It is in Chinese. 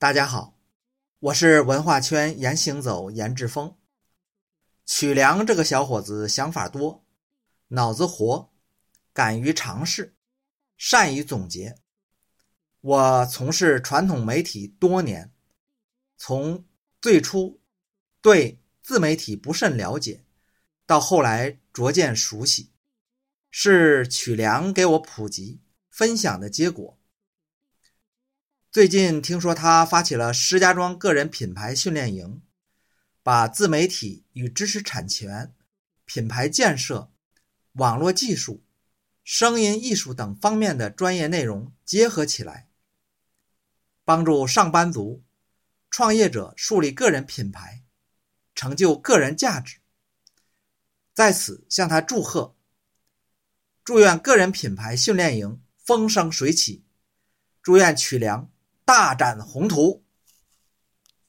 大家好，我是文化圈言行走严志峰。曲良这个小伙子想法多，脑子活，敢于尝试，善于总结。我从事传统媒体多年，从最初对自媒体不甚了解，到后来逐渐熟悉，是曲良给我普及分享的结果。最近听说他发起了石家庄个人品牌训练营。把自媒体与知识产权、品牌建设、网络技术、声音艺术等方面的专业内容结合起来，帮助上班族、创业者树立个人品牌，成就个人价值。在此向他祝贺，祝愿个人品牌训练营风生水起，祝愿曲良大展宏图。